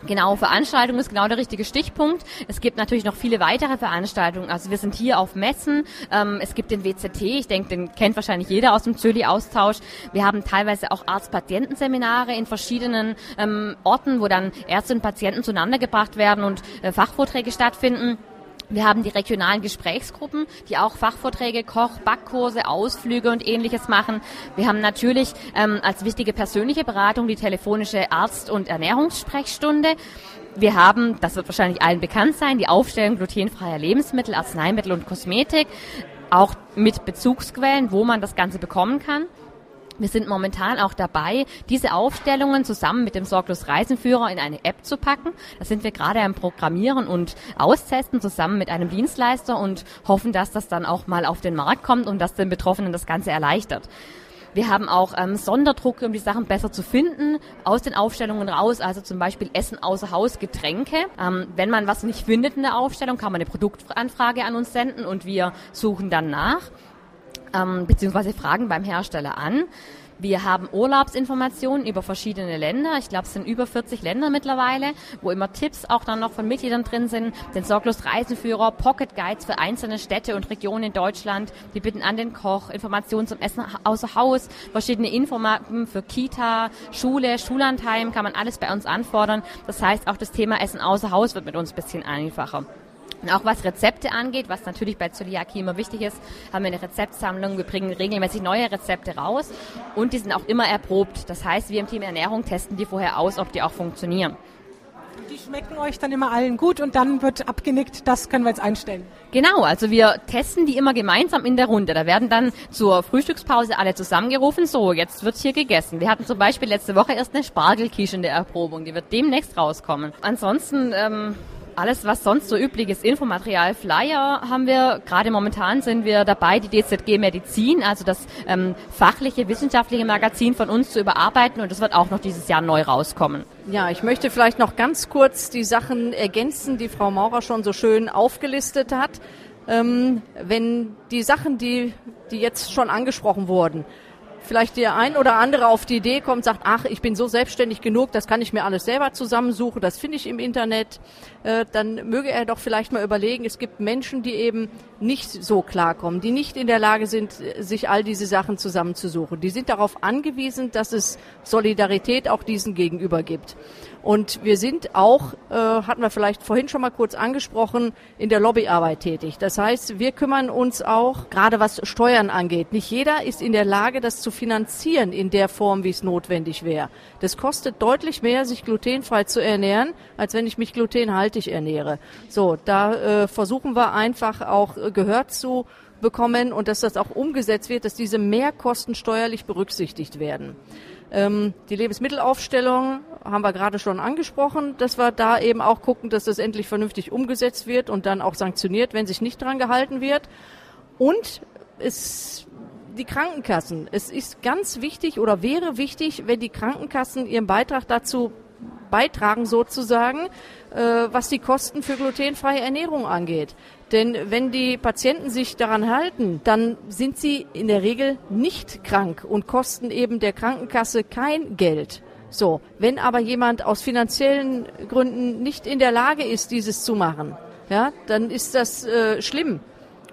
Genau, Veranstaltung ist genau der richtige Stichpunkt. Es gibt natürlich noch viele weitere Veranstaltungen. Also wir sind hier auf Messen. Ähm, es gibt den WCT, ich denke, den kennt wahrscheinlich jeder aus dem Zöli-Austausch. Wir haben teilweise auch Arzt-Patienten-Seminare in verschiedenen ähm, Orten, wo dann Ärzte und Patienten zueinander gebracht werden und äh, Fachvorträge stattfinden. Wir haben die regionalen Gesprächsgruppen, die auch Fachvorträge, Koch, Backkurse, Ausflüge und ähnliches machen. Wir haben natürlich ähm, als wichtige persönliche Beratung die telefonische Arzt- und Ernährungssprechstunde. Wir haben, das wird wahrscheinlich allen bekannt sein, die Aufstellung glutenfreier Lebensmittel, Arzneimittel und Kosmetik, auch mit Bezugsquellen, wo man das Ganze bekommen kann. Wir sind momentan auch dabei, diese Aufstellungen zusammen mit dem Sorglos Reisenführer in eine App zu packen. Da sind wir gerade am Programmieren und Austesten zusammen mit einem Dienstleister und hoffen, dass das dann auch mal auf den Markt kommt und dass den Betroffenen das Ganze erleichtert. Wir haben auch ähm, Sonderdrucke, um die Sachen besser zu finden, aus den Aufstellungen raus, also zum Beispiel Essen außer Haus, Getränke. Ähm, wenn man was nicht findet in der Aufstellung, kann man eine Produktanfrage an uns senden und wir suchen dann nach ähm, beziehungsweise fragen beim Hersteller an. Wir haben Urlaubsinformationen über verschiedene Länder. Ich glaube, es sind über 40 Länder mittlerweile, wo immer Tipps auch dann noch von Mitgliedern drin sind. Den Sorglos Reisenführer, Pocket Guides für einzelne Städte und Regionen in Deutschland. Die bitten an den Koch, Informationen zum Essen außer Haus, verschiedene Infomappen für Kita, Schule, Schullandheim, kann man alles bei uns anfordern. Das heißt, auch das Thema Essen außer Haus wird mit uns ein bisschen einfacher. Und auch was Rezepte angeht, was natürlich bei Zöliakie immer wichtig ist, haben wir eine Rezeptsammlung. Wir bringen regelmäßig neue Rezepte raus und die sind auch immer erprobt. Das heißt, wir im Team Ernährung testen die vorher aus, ob die auch funktionieren. Die schmecken euch dann immer allen gut und dann wird abgenickt, das können wir jetzt einstellen. Genau, also wir testen die immer gemeinsam in der Runde. Da werden dann zur Frühstückspause alle zusammengerufen, so, jetzt wird hier gegessen. Wir hatten zum Beispiel letzte Woche erst eine Spargelquiche in der Erprobung, die wird demnächst rauskommen. Ansonsten ähm, alles, was sonst so üblich ist, Infomaterial, Flyer haben wir, gerade momentan sind wir dabei, die DZG Medizin, also das ähm, fachliche, wissenschaftliche Magazin von uns zu überarbeiten und das wird auch noch dieses Jahr neu rauskommen. Ja, ich möchte vielleicht noch ganz kurz die Sachen ergänzen, die Frau Maurer schon so schön aufgelistet hat. Ähm, wenn die Sachen, die, die jetzt schon angesprochen wurden, vielleicht der ein oder andere auf die Idee kommt, sagt, ach, ich bin so selbstständig genug, das kann ich mir alles selber zusammensuchen, das finde ich im Internet, äh, dann möge er doch vielleicht mal überlegen, es gibt Menschen, die eben nicht so klarkommen, die nicht in der Lage sind, sich all diese Sachen zusammenzusuchen. Die sind darauf angewiesen, dass es Solidarität auch diesen gegenüber gibt. Und wir sind auch, äh, hatten wir vielleicht vorhin schon mal kurz angesprochen, in der Lobbyarbeit tätig. Das heißt, wir kümmern uns auch, gerade was Steuern angeht. Nicht jeder ist in der Lage, das zu finanzieren in der Form, wie es notwendig wäre. Das kostet deutlich mehr, sich glutenfrei zu ernähren, als wenn ich mich glutenhaltig ernähre. So, da äh, versuchen wir einfach auch äh, Gehör zu bekommen und dass das auch umgesetzt wird, dass diese Mehrkosten steuerlich berücksichtigt werden. Ähm, die Lebensmittelaufstellung haben wir gerade schon angesprochen, dass wir da eben auch gucken, dass das endlich vernünftig umgesetzt wird und dann auch sanktioniert, wenn sich nicht dran gehalten wird. Und es die Krankenkassen. Es ist ganz wichtig oder wäre wichtig, wenn die Krankenkassen ihren Beitrag dazu beitragen sozusagen, was die Kosten für glutenfreie Ernährung angeht. Denn wenn die Patienten sich daran halten, dann sind sie in der Regel nicht krank und kosten eben der Krankenkasse kein Geld. So, wenn aber jemand aus finanziellen Gründen nicht in der Lage ist, dieses zu machen, ja, dann ist das äh, schlimm.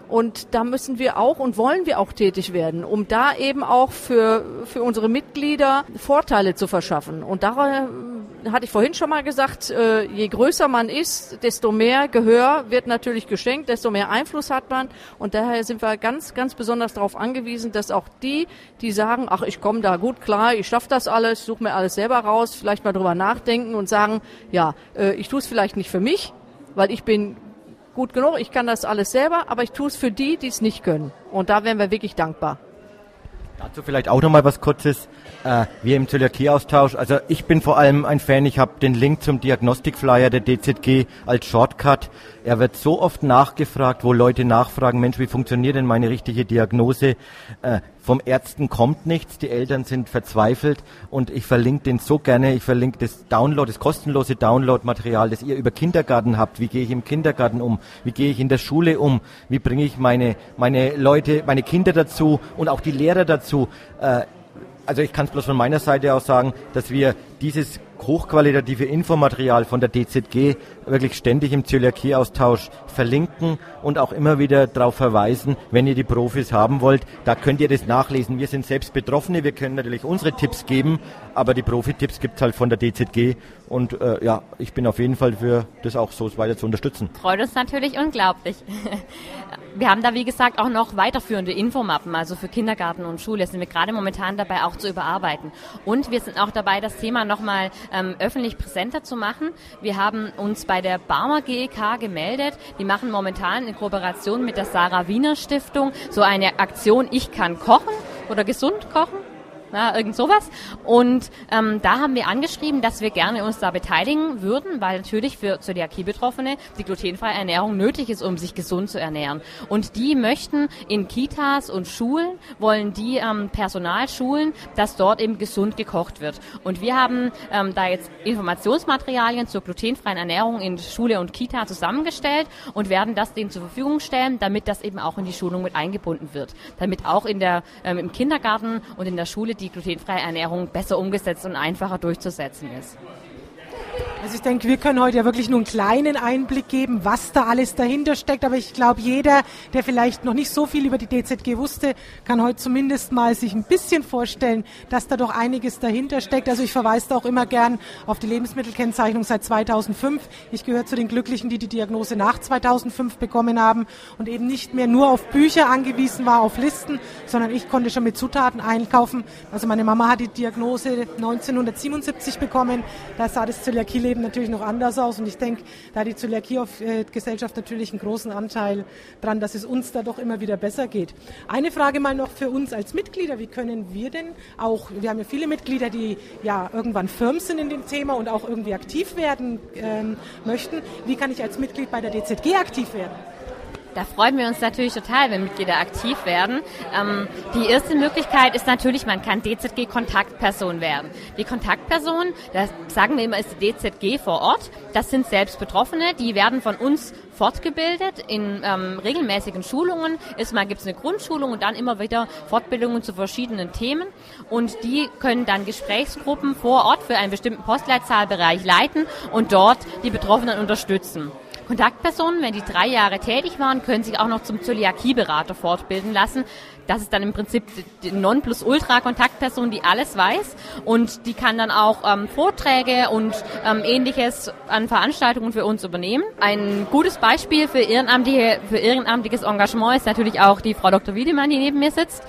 Und da müssen wir auch und wollen wir auch tätig werden, um da eben auch für, für unsere Mitglieder Vorteile zu verschaffen. Und da äh, hatte ich vorhin schon mal gesagt, äh, je größer man ist, desto mehr Gehör wird natürlich geschenkt, desto mehr Einfluss hat man. Und daher sind wir ganz, ganz besonders darauf angewiesen, dass auch die, die sagen, ach, ich komme da gut klar, ich schaffe das alles, suche mir alles selber raus, vielleicht mal drüber nachdenken und sagen, ja, äh, ich tue es vielleicht nicht für mich, weil ich bin gut genug, ich kann das alles selber, aber ich tue es für die, die es nicht können. Und da wären wir wirklich dankbar. Dazu vielleicht auch nochmal was Kurzes. Äh, wir im Zöliakie-Austausch, also ich bin vor allem ein Fan, ich habe den Link zum Diagnostikflyer der DZG als Shortcut. Er wird so oft nachgefragt, wo Leute nachfragen, Mensch, wie funktioniert denn meine richtige Diagnose? Äh, vom Ärzten kommt nichts, die Eltern sind verzweifelt und ich verlinke den so gerne. Ich verlinke das Download, das kostenlose Download-Material, das ihr über Kindergarten habt. Wie gehe ich im Kindergarten um? Wie gehe ich in der Schule um? Wie bringe ich meine, meine Leute, meine Kinder dazu und auch die Lehrer dazu? Äh, also ich kann es bloß von meiner Seite aus sagen, dass wir dieses hochqualitative Infomaterial von der DZG wirklich ständig im Zöliakie-Austausch verlinken und auch immer wieder darauf verweisen, wenn ihr die Profis haben wollt, da könnt ihr das nachlesen. Wir sind selbst Betroffene, wir können natürlich unsere Tipps geben, aber die Profi-Tipps gibt es halt von der DZG und äh, ja, ich bin auf jeden Fall für das auch so weiter zu unterstützen. Freut uns natürlich unglaublich. Wir haben da, wie gesagt, auch noch weiterführende Infomappen, also für Kindergarten und Schule sind wir gerade momentan dabei auch zu überarbeiten. Und wir sind auch dabei, das Thema nochmal ähm, öffentlich präsenter zu machen. Wir haben uns bei der Barmer GEK gemeldet. Die machen momentan in Kooperation mit der Sarah Wiener Stiftung so eine Aktion Ich kann kochen oder gesund kochen na, irgend sowas. Und ähm, da haben wir angeschrieben, dass wir gerne uns da beteiligen würden, weil natürlich für Zöliakie-Betroffene die glutenfreie Ernährung nötig ist, um sich gesund zu ernähren. Und die möchten in Kitas und Schulen, wollen die ähm, Personal schulen, dass dort eben gesund gekocht wird. Und wir haben ähm, da jetzt Informationsmaterialien zur glutenfreien Ernährung in Schule und Kita zusammengestellt und werden das denen zur Verfügung stellen, damit das eben auch in die Schulung mit eingebunden wird. Damit auch in der, ähm, im Kindergarten und in der Schule die glutenfreie Ernährung besser umgesetzt und einfacher durchzusetzen ist. Also ich denke, wir können heute ja wirklich nur einen kleinen Einblick geben, was da alles dahinter steckt. Aber ich glaube, jeder, der vielleicht noch nicht so viel über die DZG wusste, kann heute zumindest mal sich ein bisschen vorstellen, dass da doch einiges dahinter steckt. Also ich verweise da auch immer gern auf die Lebensmittelkennzeichnung seit 2005. Ich gehöre zu den Glücklichen, die die Diagnose nach 2005 bekommen haben und eben nicht mehr nur auf Bücher angewiesen war, auf Listen, sondern ich konnte schon mit Zutaten einkaufen. Also meine Mama hat die Diagnose 1977 bekommen. Da sah das Zöliakie leben natürlich noch anders aus. Und ich denke, da hat die Zöliakie-Gesellschaft natürlich einen großen Anteil dran, dass es uns da doch immer wieder besser geht. Eine Frage mal noch für uns als Mitglieder. Wie können wir denn auch, wir haben ja viele Mitglieder, die ja irgendwann firm sind in dem Thema und auch irgendwie aktiv werden ähm, möchten. Wie kann ich als Mitglied bei der DZG aktiv werden? Da freuen wir uns natürlich total, wenn Mitglieder aktiv werden. Ähm, die erste Möglichkeit ist natürlich, man kann DZG-Kontaktperson werden. Die Kontaktperson, das sagen wir immer, ist die DZG vor Ort. Das sind selbst Betroffene, die werden von uns fortgebildet in ähm, regelmäßigen Schulungen. Erstmal gibt es eine Grundschulung und dann immer wieder Fortbildungen zu verschiedenen Themen. Und die können dann Gesprächsgruppen vor Ort für einen bestimmten Postleitzahlbereich leiten und dort die Betroffenen unterstützen. Kontaktpersonen, wenn die drei Jahre tätig waren, können sich auch noch zum Zöliakieberater fortbilden lassen. Das ist dann im Prinzip die Non-Plus-Ultra-Kontaktperson, die alles weiß und die kann dann auch ähm, Vorträge und ähm, ähnliches an Veranstaltungen für uns übernehmen. Ein gutes Beispiel für, ehrenamtliche, für ehrenamtliches Engagement ist natürlich auch die Frau Dr. Wiedemann, die neben mir sitzt.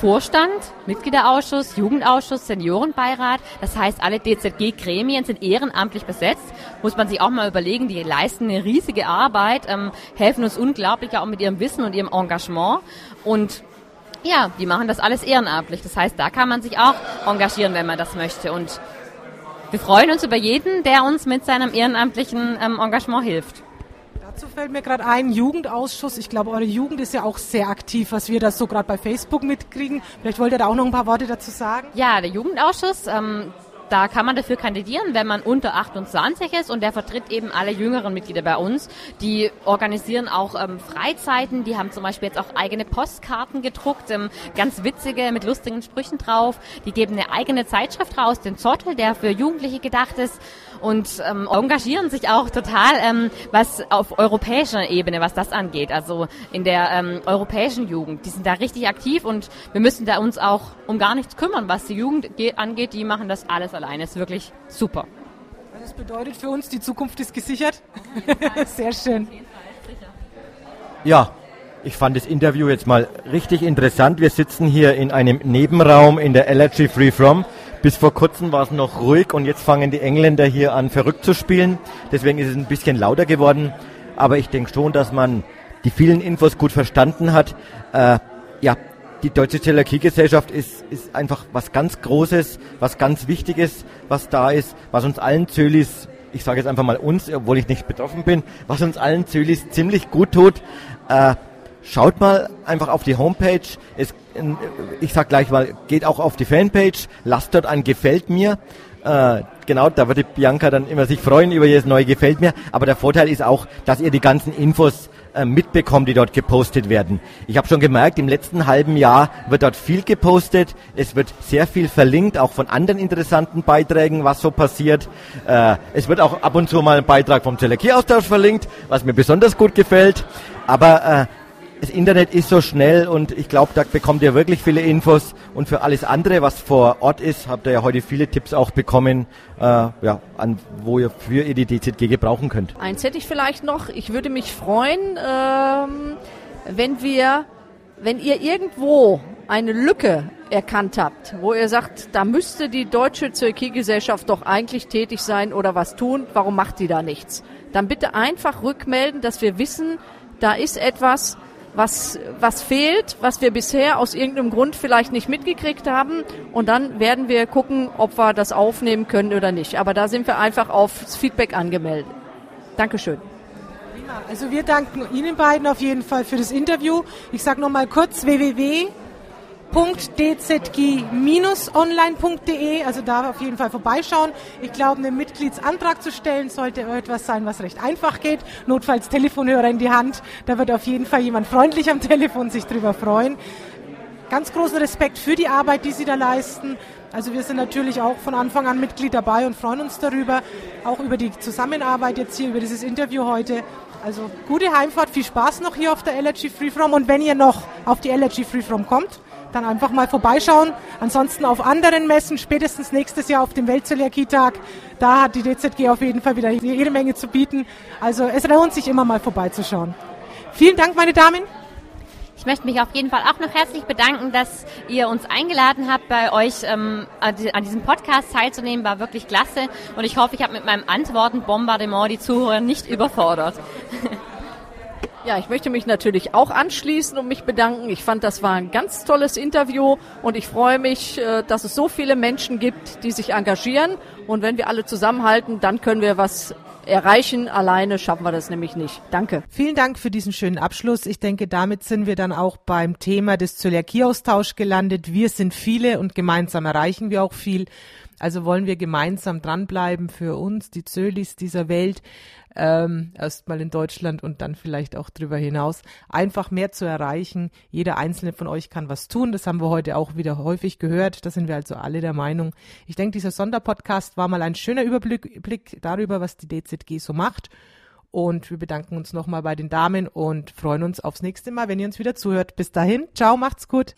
Vorstand, Mitgliederausschuss, Jugendausschuss, Seniorenbeirat. Das heißt, alle DZG-Gremien sind ehrenamtlich besetzt. Muss man sich auch mal überlegen, die leisten eine riesige Arbeit, ähm, helfen uns unglaublich auch mit ihrem Wissen und ihrem Engagement. Und ja, die machen das alles ehrenamtlich. Das heißt, da kann man sich auch engagieren, wenn man das möchte. Und wir freuen uns über jeden, der uns mit seinem ehrenamtlichen ähm, Engagement hilft. Dazu fällt mir gerade ein, Jugendausschuss. Ich glaube, eure Jugend ist ja auch sehr aktiv, was wir da so gerade bei Facebook mitkriegen. Vielleicht wollt ihr da auch noch ein paar Worte dazu sagen? Ja, der Jugendausschuss, ähm, da kann man dafür kandidieren, wenn man unter 28 ist und der vertritt eben alle jüngeren Mitglieder bei uns. Die organisieren auch ähm, Freizeiten, die haben zum Beispiel jetzt auch eigene Postkarten gedruckt, ähm, ganz witzige mit lustigen Sprüchen drauf. Die geben eine eigene Zeitschrift raus, den Zottel, der für Jugendliche gedacht ist und ähm, engagieren sich auch total, ähm, was auf europäischer Ebene, was das angeht. Also in der ähm, europäischen Jugend, die sind da richtig aktiv und wir müssen da uns auch um gar nichts kümmern, was die Jugend angeht. Die machen das alles alleine. Ist wirklich super. Das bedeutet für uns, die Zukunft ist gesichert. Sehr schön. Ja, ich fand das Interview jetzt mal richtig interessant. Wir sitzen hier in einem Nebenraum in der Allergy Free From. Bis vor kurzem war es noch ruhig und jetzt fangen die Engländer hier an verrückt zu spielen. Deswegen ist es ein bisschen lauter geworden. Aber ich denke schon, dass man die vielen Infos gut verstanden hat. Äh, ja, die Deutsche Zöliakiegesellschaft ist, ist einfach was ganz Großes, was ganz Wichtiges, was da ist, was uns allen Zölis, ich sage jetzt einfach mal uns, obwohl ich nicht betroffen bin, was uns allen Zölis ziemlich gut tut. Äh, schaut mal einfach auf die Homepage. Es, ich sag gleich mal, geht auch auf die Fanpage, lasst dort ein Gefällt mir. Äh, genau, da würde Bianca dann immer sich freuen über jedes neue Gefällt mir. Aber der Vorteil ist auch, dass ihr die ganzen Infos äh, mitbekommt, die dort gepostet werden. Ich habe schon gemerkt, im letzten halben Jahr wird dort viel gepostet. Es wird sehr viel verlinkt, auch von anderen interessanten Beiträgen, was so passiert. Äh, es wird auch ab und zu mal ein Beitrag vom Zöliakie-Austausch verlinkt, was mir besonders gut gefällt. Aber äh, das Internet ist so schnell und ich glaube, da bekommt ihr wirklich viele Infos. Und für alles andere, was vor Ort ist, habt ihr ja heute viele Tipps auch bekommen, äh, ja, an wo ihr für ihr die DZG gebrauchen könnt. Eins hätte ich vielleicht noch. Ich würde mich freuen, ähm, wenn wir, wenn ihr irgendwo eine Lücke erkannt habt, wo ihr sagt, da müsste die deutsche Zöliakiegesellschaft doch eigentlich tätig sein oder was tun, warum macht die da nichts? Dann bitte einfach rückmelden, dass wir wissen, da ist etwas, was, was fehlt, was wir bisher aus irgendeinem Grund vielleicht nicht mitgekriegt haben. Und dann werden wir gucken, ob wir das aufnehmen können oder nicht. Aber da sind wir einfach aufs Feedback angemeldet. Dankeschön. Also wir danken Ihnen beiden auf jeden Fall für das Interview. Ich sage nochmal kurz www www.dzg-online.de, also da auf jeden Fall vorbeischauen. Ich glaube, einen Mitgliedsantrag zu stellen sollte etwas sein, was recht einfach geht. Notfalls Telefonhörer in die Hand, da wird auf jeden Fall jemand freundlich am Telefon sich drüber freuen. Ganz großen Respekt für die Arbeit, die Sie da leisten. Also wir sind natürlich auch von Anfang an Mitglied dabei und freuen uns darüber, auch über die Zusammenarbeit jetzt hier, über dieses Interview heute. Also gute Heimfahrt, viel Spaß noch hier auf der Allergy Freefrom und wenn ihr noch auf die Allergy Freefrom kommt, dann einfach mal vorbeischauen. Ansonsten auf anderen Messen, spätestens nächstes Jahr auf dem Weltzöliakie-Tag, da hat die DZG auf jeden Fall wieder jede Menge zu bieten. Also es lohnt sich immer mal vorbeizuschauen. Vielen Dank, meine Damen. Ich möchte mich auf jeden Fall auch noch herzlich bedanken, dass ihr uns eingeladen habt, bei euch ähm, an diesem Podcast teilzunehmen. War wirklich klasse. Und ich hoffe, ich habe mit meinem Antworten-Bombardement die Zuhörer nicht überfordert. Ja, ich möchte mich natürlich auch anschließen und mich bedanken. Ich fand, das war ein ganz tolles Interview und ich freue mich, äh, dass es so viele Menschen gibt, die sich engagieren. Und wenn wir alle zusammenhalten, dann können wir was erreichen. Alleine schaffen wir das nämlich nicht. Danke. Vielen Dank für diesen schönen Abschluss. Ich denke, damit sind wir dann auch beim Thema des Zöliakieaustausch gelandet. Wir sind viele und gemeinsam erreichen wir auch viel. Also wollen wir gemeinsam dranbleiben für uns, die Zölis dieser Welt, ähm, erstmal in Deutschland und dann vielleicht auch drüber hinaus, einfach mehr zu erreichen. Jeder einzelne von euch kann was tun. Das haben wir heute auch wieder häufig gehört. Da sind wir also alle der Meinung. Ich denke, dieser Sonderpodcast war mal ein schöner Überblick Blick darüber, was die DZG so macht. Und wir bedanken uns nochmal bei den Damen und freuen uns aufs nächste Mal, wenn ihr uns wieder zuhört. Bis dahin, ciao, macht's gut.